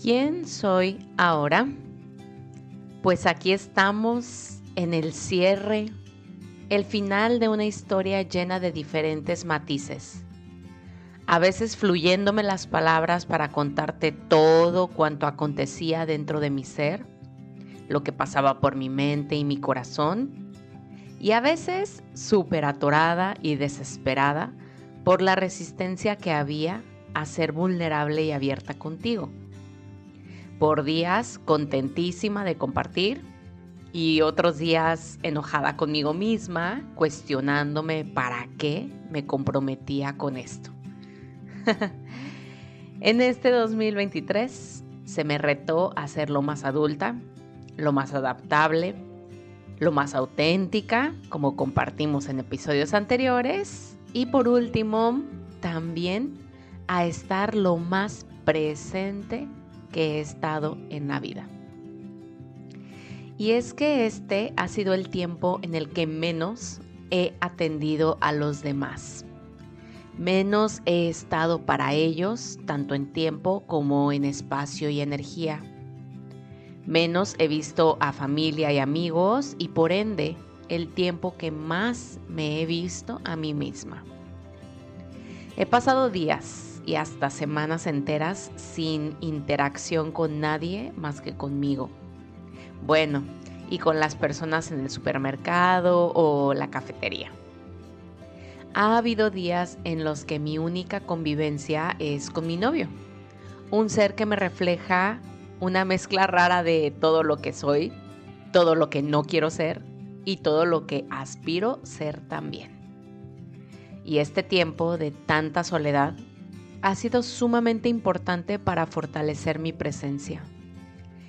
¿Quién soy ahora? Pues aquí estamos en el cierre, el final de una historia llena de diferentes matices. A veces fluyéndome las palabras para contarte todo cuanto acontecía dentro de mi ser, lo que pasaba por mi mente y mi corazón, y a veces súper atorada y desesperada por la resistencia que había a ser vulnerable y abierta contigo por días contentísima de compartir y otros días enojada conmigo misma, cuestionándome para qué me comprometía con esto. en este 2023 se me retó a ser lo más adulta, lo más adaptable, lo más auténtica, como compartimos en episodios anteriores, y por último, también a estar lo más presente que he estado en la vida. Y es que este ha sido el tiempo en el que menos he atendido a los demás. Menos he estado para ellos, tanto en tiempo como en espacio y energía. Menos he visto a familia y amigos y por ende el tiempo que más me he visto a mí misma. He pasado días y hasta semanas enteras sin interacción con nadie más que conmigo. Bueno, y con las personas en el supermercado o la cafetería. Ha habido días en los que mi única convivencia es con mi novio, un ser que me refleja una mezcla rara de todo lo que soy, todo lo que no quiero ser y todo lo que aspiro ser también. Y este tiempo de tanta soledad ha sido sumamente importante para fortalecer mi presencia.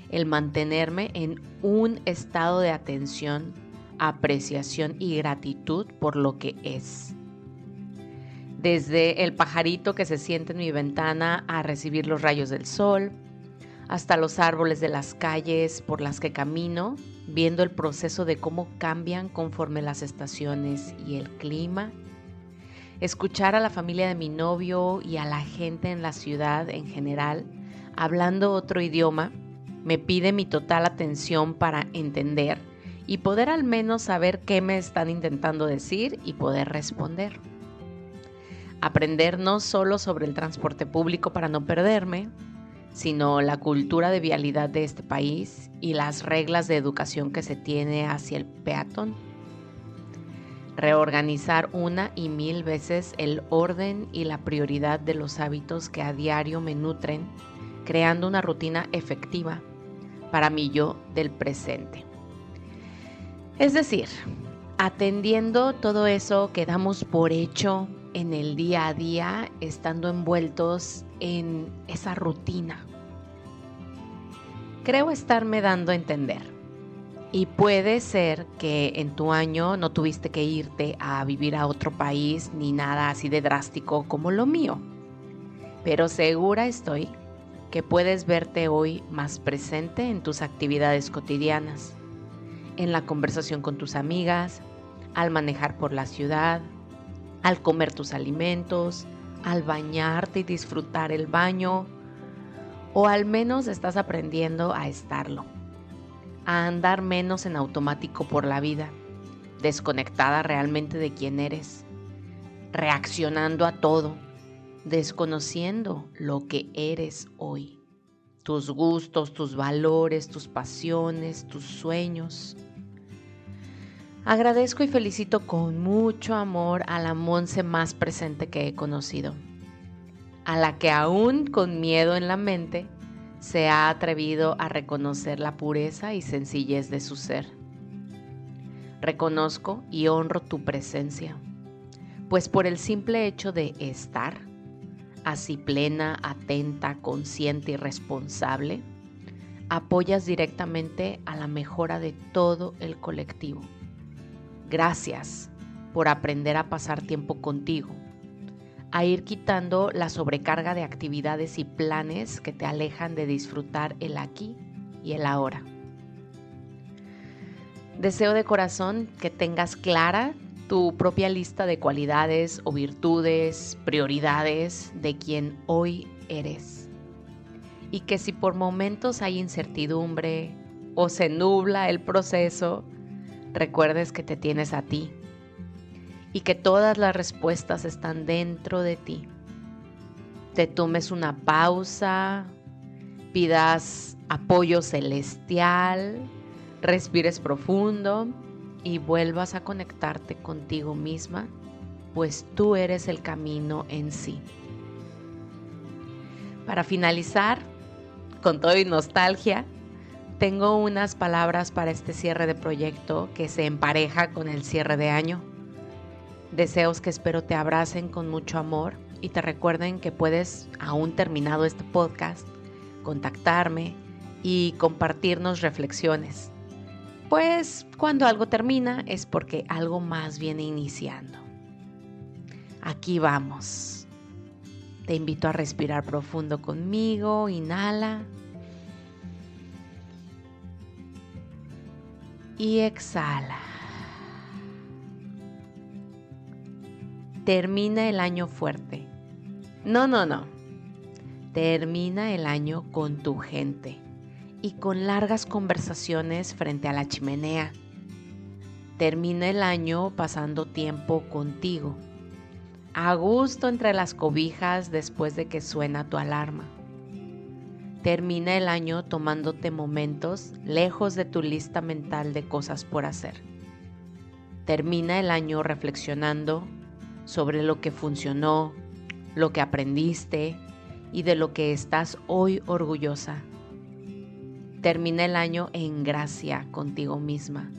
El mantenerme en un estado de atención, apreciación y gratitud por lo que es. Desde el pajarito que se siente en mi ventana a recibir los rayos del sol, hasta los árboles de las calles por las que camino, viendo el proceso de cómo cambian conforme las estaciones y el clima escuchar a la familia de mi novio y a la gente en la ciudad en general hablando otro idioma me pide mi total atención para entender y poder al menos saber qué me están intentando decir y poder responder. Aprender no solo sobre el transporte público para no perderme, sino la cultura de vialidad de este país y las reglas de educación que se tiene hacia el peatón reorganizar una y mil veces el orden y la prioridad de los hábitos que a diario me nutren, creando una rutina efectiva para mi yo del presente. Es decir, atendiendo todo eso que damos por hecho en el día a día, estando envueltos en esa rutina. Creo estarme dando a entender y puede ser que en tu año no tuviste que irte a vivir a otro país ni nada así de drástico como lo mío. Pero segura estoy que puedes verte hoy más presente en tus actividades cotidianas, en la conversación con tus amigas, al manejar por la ciudad, al comer tus alimentos, al bañarte y disfrutar el baño, o al menos estás aprendiendo a estarlo a andar menos en automático por la vida, desconectada realmente de quién eres, reaccionando a todo, desconociendo lo que eres hoy, tus gustos, tus valores, tus pasiones, tus sueños. Agradezco y felicito con mucho amor a la Monse más presente que he conocido, a la que aún con miedo en la mente se ha atrevido a reconocer la pureza y sencillez de su ser. Reconozco y honro tu presencia, pues por el simple hecho de estar, así plena, atenta, consciente y responsable, apoyas directamente a la mejora de todo el colectivo. Gracias por aprender a pasar tiempo contigo a ir quitando la sobrecarga de actividades y planes que te alejan de disfrutar el aquí y el ahora. Deseo de corazón que tengas clara tu propia lista de cualidades o virtudes, prioridades de quien hoy eres. y que si por momentos hay incertidumbre o se nubla el proceso, recuerdes que te tienes a ti y que todas las respuestas están dentro de ti. Te tomes una pausa, pidas apoyo celestial, respires profundo y vuelvas a conectarte contigo misma, pues tú eres el camino en sí. Para finalizar, con todo y nostalgia, tengo unas palabras para este cierre de proyecto que se empareja con el cierre de año. Deseos que espero te abracen con mucho amor y te recuerden que puedes, aún terminado este podcast, contactarme y compartirnos reflexiones. Pues cuando algo termina es porque algo más viene iniciando. Aquí vamos. Te invito a respirar profundo conmigo. Inhala. Y exhala. Termina el año fuerte. No, no, no. Termina el año con tu gente y con largas conversaciones frente a la chimenea. Termina el año pasando tiempo contigo a gusto entre las cobijas después de que suena tu alarma. Termina el año tomándote momentos lejos de tu lista mental de cosas por hacer. Termina el año reflexionando sobre lo que funcionó, lo que aprendiste y de lo que estás hoy orgullosa. Termina el año en gracia contigo misma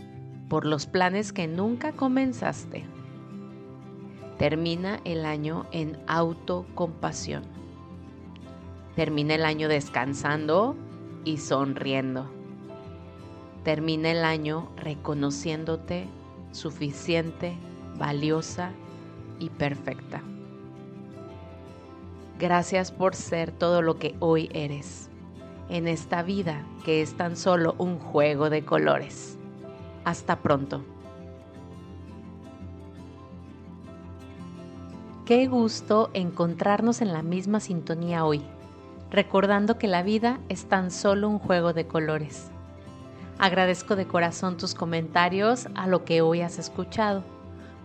por los planes que nunca comenzaste. Termina el año en autocompasión. Termina el año descansando y sonriendo. Termina el año reconociéndote suficiente, valiosa y perfecta. Gracias por ser todo lo que hoy eres en esta vida que es tan solo un juego de colores. Hasta pronto. Qué gusto encontrarnos en la misma sintonía hoy, recordando que la vida es tan solo un juego de colores. Agradezco de corazón tus comentarios a lo que hoy has escuchado,